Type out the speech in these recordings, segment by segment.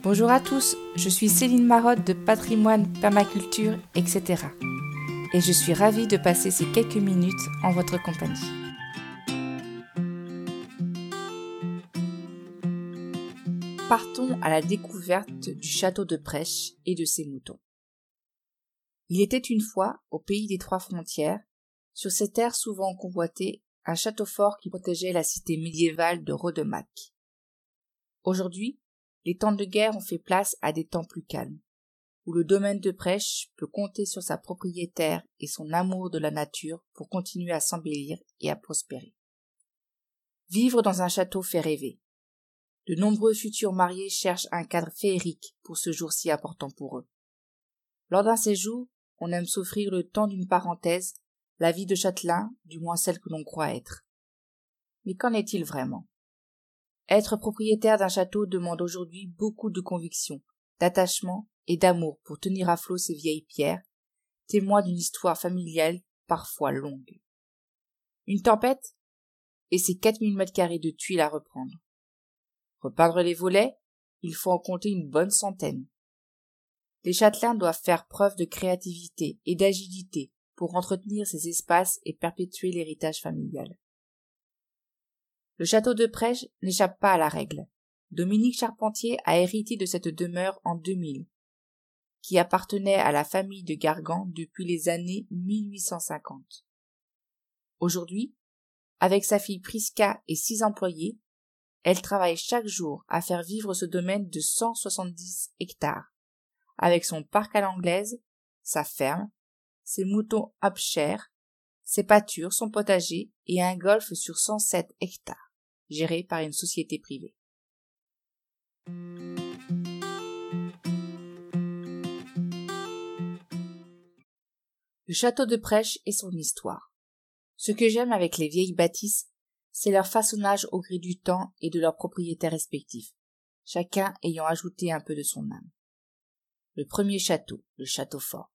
Bonjour à tous, je suis Céline Marotte de Patrimoine, Permaculture, etc. Et je suis ravie de passer ces quelques minutes en votre compagnie. Partons à la découverte du château de Prêche et de ses moutons. Il était une fois, au pays des trois frontières, sur ces terres souvent convoitées, un château fort qui protégeait la cité médiévale de Rodemack. Aujourd'hui, les temps de guerre ont fait place à des temps plus calmes, où le domaine de prêche peut compter sur sa propriétaire et son amour de la nature pour continuer à s'embellir et à prospérer. Vivre dans un château fait rêver. De nombreux futurs mariés cherchent un cadre féerique pour ce jour si important pour eux. Lors d'un séjour, on aime s'offrir le temps d'une parenthèse, la vie de châtelain, du moins celle que l'on croit être. Mais qu'en est-il vraiment? Être propriétaire d'un château demande aujourd'hui beaucoup de conviction, d'attachement et d'amour pour tenir à flot ces vieilles pierres, témoins d'une histoire familiale parfois longue. Une tempête et quatre mille mètres carrés de tuiles à reprendre. Repeindre les volets, il faut en compter une bonne centaine. Les châtelains doivent faire preuve de créativité et d'agilité pour entretenir ces espaces et perpétuer l'héritage familial. Le château de Prêche n'échappe pas à la règle. Dominique Charpentier a hérité de cette demeure en 2000, qui appartenait à la famille de Gargan depuis les années 1850. Aujourd'hui, avec sa fille Prisca et six employés, elle travaille chaque jour à faire vivre ce domaine de 170 hectares, avec son parc à l'anglaise, sa ferme, ses moutons Upshire, ses pâtures, son potager et un golfe sur 107 hectares géré par une société privée. Le château de Prêche et son histoire. Ce que j'aime avec les vieilles bâtisses, c'est leur façonnage au gré du temps et de leurs propriétaires respectifs, chacun ayant ajouté un peu de son âme. Le premier château, le château fort.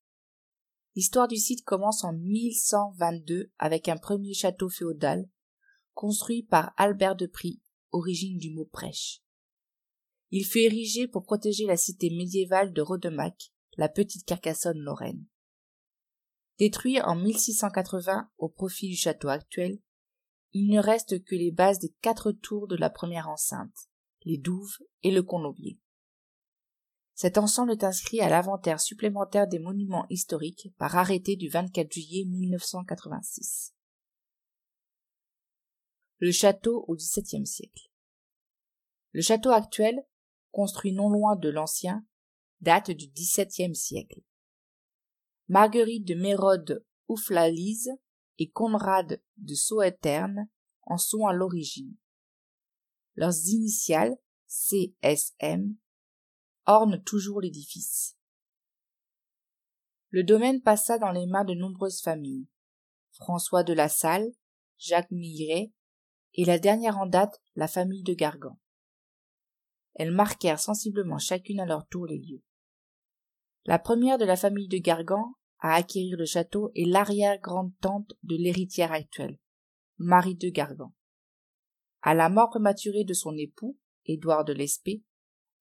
L'histoire du site commence en 1122 avec un premier château féodal construit par Albert de Prie, origine du mot prêche. Il fut érigé pour protéger la cité médiévale de Rodemack, la petite Carcassonne lorraine. Détruit en 1680 au profit du château actuel, il ne reste que les bases des quatre tours de la première enceinte, les douves et le colombier. Cet ensemble est inscrit à l'inventaire supplémentaire des monuments historiques par arrêté du 24 juillet 1986 le château au XVIIe siècle. Le château actuel, construit non loin de l'ancien, date du XVIIe siècle. Marguerite de Mérode Ouflalise et Conrad de Saueterne en sont à l'origine. Leurs initiales, CSM, ornent toujours l'édifice. Le domaine passa dans les mains de nombreuses familles. François de la Salle, Jacques Millet, et la dernière en date, la famille de Gargan. Elles marquèrent sensiblement chacune à leur tour les lieux. La première de la famille de Gargan à acquérir le château est l'arrière-grande-tante de l'héritière actuelle, Marie de Gargan. À la mort prématurée de son époux, Édouard de Lespée,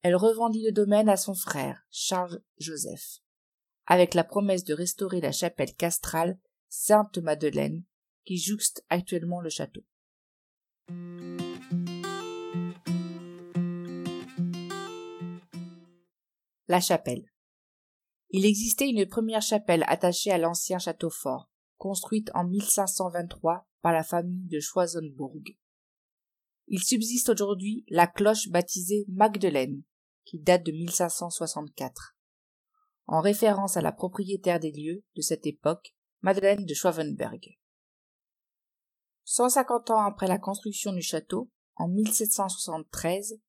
elle revendit le domaine à son frère, Charles Joseph, avec la promesse de restaurer la chapelle castrale Sainte-Madeleine, qui jouxte actuellement le château. La chapelle. Il existait une première chapelle attachée à l'ancien château fort, construite en 1523 par la famille de Choisenbourg. Il subsiste aujourd'hui la cloche baptisée Magdeleine, qui date de 1564, en référence à la propriétaire des lieux de cette époque, Madeleine de Schwavenberg. 150 ans après la construction du château, en 1773,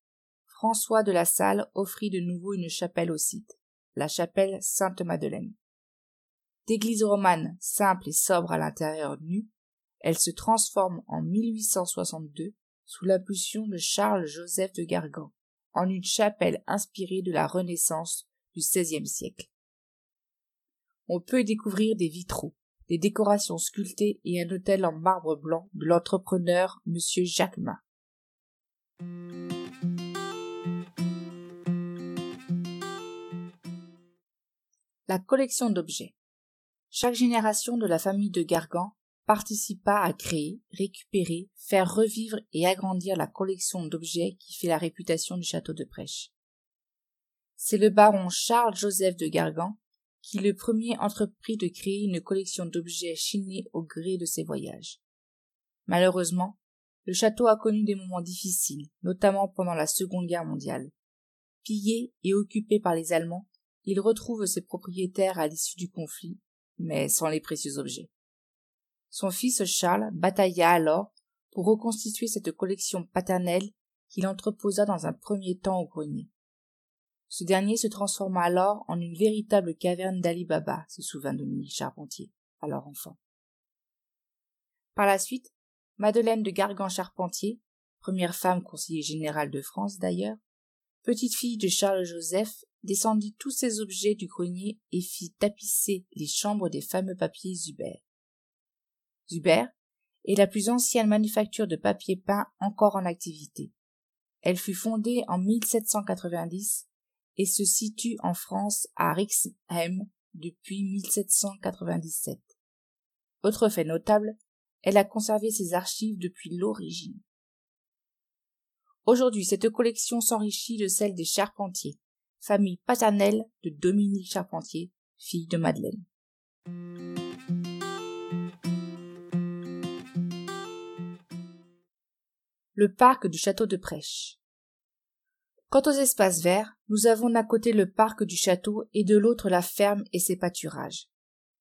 François de la Salle offrit de nouveau une chapelle au site, la chapelle Sainte-Madeleine. D'église romane simple et sobre à l'intérieur nu, elle se transforme en 1862 sous l'impulsion de Charles-Joseph de Gargan en une chapelle inspirée de la Renaissance du XVIe siècle. On peut y découvrir des vitraux, des décorations sculptées et un hôtel en marbre blanc de l'entrepreneur M. La collection d'objets. Chaque génération de la famille de Gargan participa à créer, récupérer, faire revivre et agrandir la collection d'objets qui fait la réputation du château de Prêche. C'est le baron Charles Joseph de Gargan qui le premier entreprit de créer une collection d'objets chinés au gré de ses voyages. Malheureusement, le château a connu des moments difficiles, notamment pendant la Seconde Guerre mondiale. Pillé et occupé par les Allemands, il retrouve ses propriétaires à l'issue du conflit, mais sans les précieux objets. Son fils Charles batailla alors pour reconstituer cette collection paternelle qu'il entreposa dans un premier temps au grenier. Ce dernier se transforma alors en une véritable caverne d'Ali Baba, se souvint Dominique Charpentier, alors enfant. Par la suite, Madeleine de Gargan-Charpentier, première femme conseiller générale de France d'ailleurs, petite fille de Charles Joseph, descendit tous ces objets du grenier et fit tapisser les chambres des fameux papiers Zuber. Zuber est la plus ancienne manufacture de papier peint encore en activité. Elle fut fondée en 1790 et se situe en France à Rixheim depuis 1797. Autre fait notable, elle a conservé ses archives depuis l'origine. Aujourd'hui, cette collection s'enrichit de celle des Charpentiers, famille paternelle de Dominique Charpentier, fille de Madeleine. Le parc du château de Prêche. Quant aux espaces verts, nous avons d'un côté le parc du château et de l'autre la ferme et ses pâturages.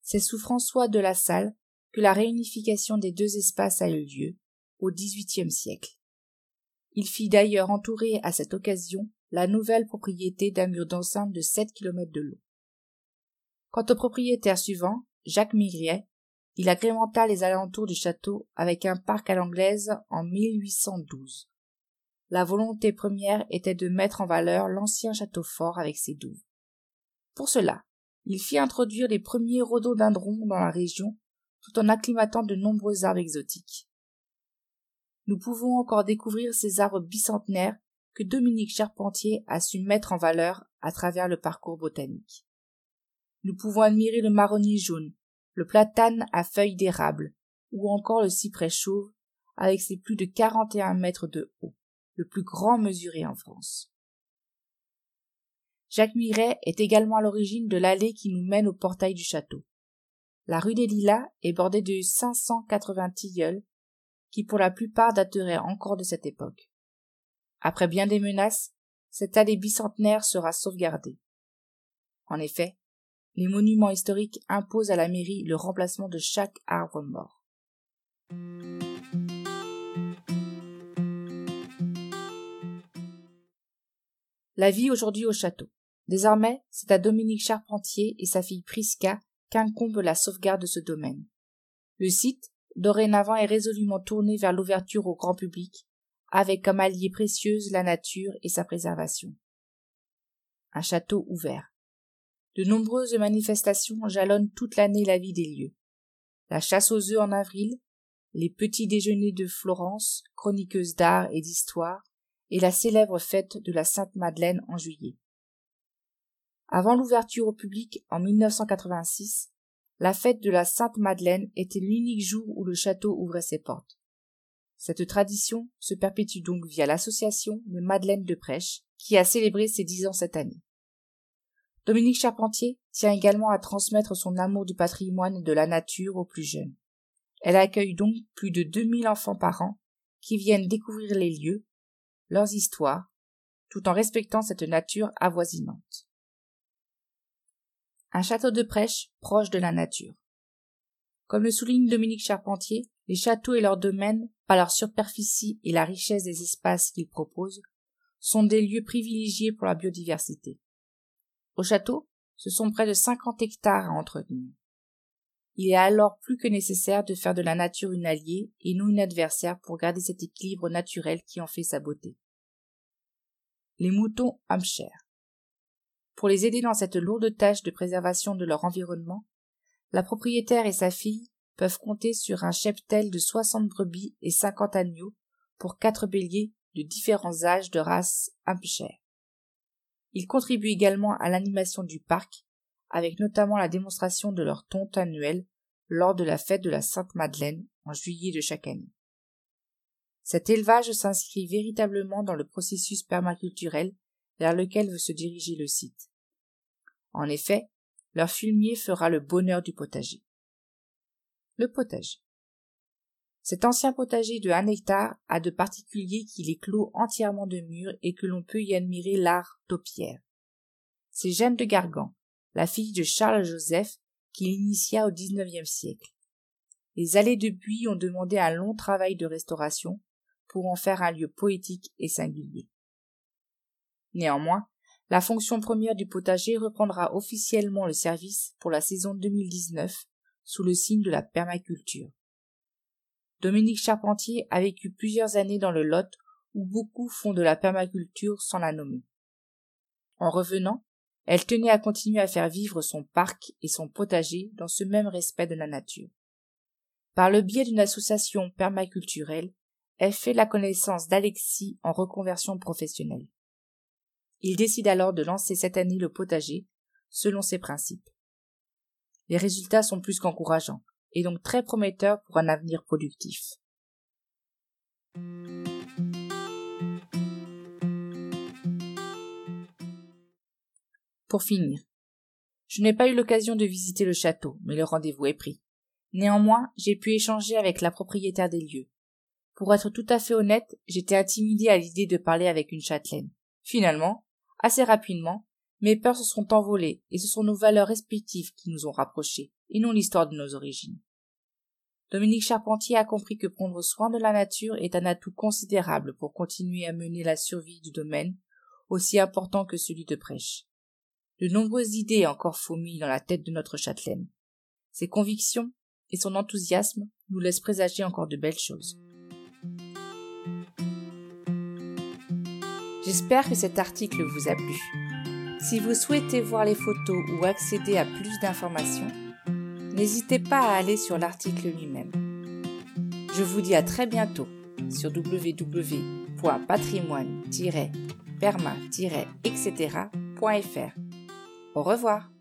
C'est sous François de la Salle que la réunification des deux espaces a eu lieu, au XVIIIe siècle. Il fit d'ailleurs entourer à cette occasion la nouvelle propriété d'un mur d'enceinte de sept kilomètres de long. Quant au propriétaire suivant, Jacques Migriet, il agrémenta les alentours du château avec un parc à l'anglaise en 1812. La volonté première était de mettre en valeur l'ancien château fort avec ses douves. Pour cela, il fit introduire les premiers rhododendrons dans la région tout en acclimatant de nombreux arbres exotiques. Nous pouvons encore découvrir ces arbres bicentenaires que Dominique Charpentier a su mettre en valeur à travers le parcours botanique. Nous pouvons admirer le marronnier jaune, le platane à feuilles d'érable, ou encore le cyprès chauve avec ses plus de quarante et un mètres de haut le plus grand mesuré en France. Jacques Miret est également à l'origine de l'allée qui nous mène au portail du château. La rue des Lilas est bordée de 580 tilleuls qui pour la plupart dateraient encore de cette époque. Après bien des menaces, cette allée bicentenaire sera sauvegardée. En effet, les monuments historiques imposent à la mairie le remplacement de chaque arbre mort. La vie aujourd'hui au château. Désormais, c'est à Dominique Charpentier et sa fille Prisca qu'incombe la sauvegarde de ce domaine. Le site, dorénavant, est résolument tourné vers l'ouverture au grand public, avec comme allié précieuse la nature et sa préservation. Un château ouvert. De nombreuses manifestations jalonnent toute l'année la vie des lieux. La chasse aux œufs en avril, les petits déjeuners de Florence, chroniqueuse d'art et d'histoire, et la célèbre fête de la Sainte Madeleine en juillet. Avant l'ouverture au public en 1986, la fête de la Sainte Madeleine était l'unique jour où le château ouvrait ses portes. Cette tradition se perpétue donc via l'association Les Madeleines de Prêche, qui a célébré ses dix ans cette année. Dominique Charpentier tient également à transmettre son amour du patrimoine et de la nature aux plus jeunes. Elle accueille donc plus de 2000 enfants par an qui viennent découvrir les lieux, leurs histoires, tout en respectant cette nature avoisinante. Un château de prêche proche de la nature. Comme le souligne Dominique Charpentier, les châteaux et leurs domaines, par leur superficie et la richesse des espaces qu'ils proposent, sont des lieux privilégiés pour la biodiversité. Au château, ce sont près de 50 hectares à entretenir. Il est alors plus que nécessaire de faire de la nature une alliée et non une adversaire pour garder cet équilibre naturel qui en fait sa beauté. Les moutons Hampshire. Pour les aider dans cette lourde tâche de préservation de leur environnement, la propriétaire et sa fille peuvent compter sur un cheptel de 60 brebis et 50 agneaux pour quatre béliers de différents âges de race Hampshire. Ils contribuent également à l'animation du parc avec notamment la démonstration de leur tonte annuelle lors de la fête de la Sainte-Madeleine en juillet de chaque année. Cet élevage s'inscrit véritablement dans le processus permaculturel vers lequel veut se diriger le site. En effet, leur fumier fera le bonheur du potager. Le potager. Cet ancien potager de un hectare a de particulier qu'il est clos entièrement de murs et que l'on peut y admirer l'art taupière. C'est Jeanne de Gargan, la fille de Charles Joseph, qui l'initia au XIXe siècle. Les allées de buis ont demandé un long travail de restauration pour en faire un lieu poétique et singulier. Néanmoins, la fonction première du potager reprendra officiellement le service pour la saison 2019 sous le signe de la permaculture. Dominique Charpentier a vécu plusieurs années dans le Lot où beaucoup font de la permaculture sans la nommer. En revenant, elle tenait à continuer à faire vivre son parc et son potager dans ce même respect de la nature. Par le biais d'une association permaculturelle, elle fait la connaissance d'Alexis en reconversion professionnelle. Il décide alors de lancer cette année le potager selon ses principes. Les résultats sont plus qu'encourageants et donc très prometteurs pour un avenir productif. Pour finir, je n'ai pas eu l'occasion de visiter le château, mais le rendez-vous est pris. Néanmoins, j'ai pu échanger avec la propriétaire des lieux. Pour être tout à fait honnête, j'étais intimidé à l'idée de parler avec une châtelaine. Finalement, assez rapidement, mes peurs se sont envolées et ce sont nos valeurs respectives qui nous ont rapprochés, et non l'histoire de nos origines. Dominique Charpentier a compris que prendre soin de la nature est un atout considérable pour continuer à mener la survie du domaine, aussi important que celui de prêche. De nombreuses idées encore fourmillent dans la tête de notre châtelaine. Ses convictions et son enthousiasme nous laissent présager encore de belles choses. J'espère que cet article vous a plu. Si vous souhaitez voir les photos ou accéder à plus d'informations, n'hésitez pas à aller sur l'article lui-même. Je vous dis à très bientôt sur www.patrimoine-perma-etc.fr au revoir.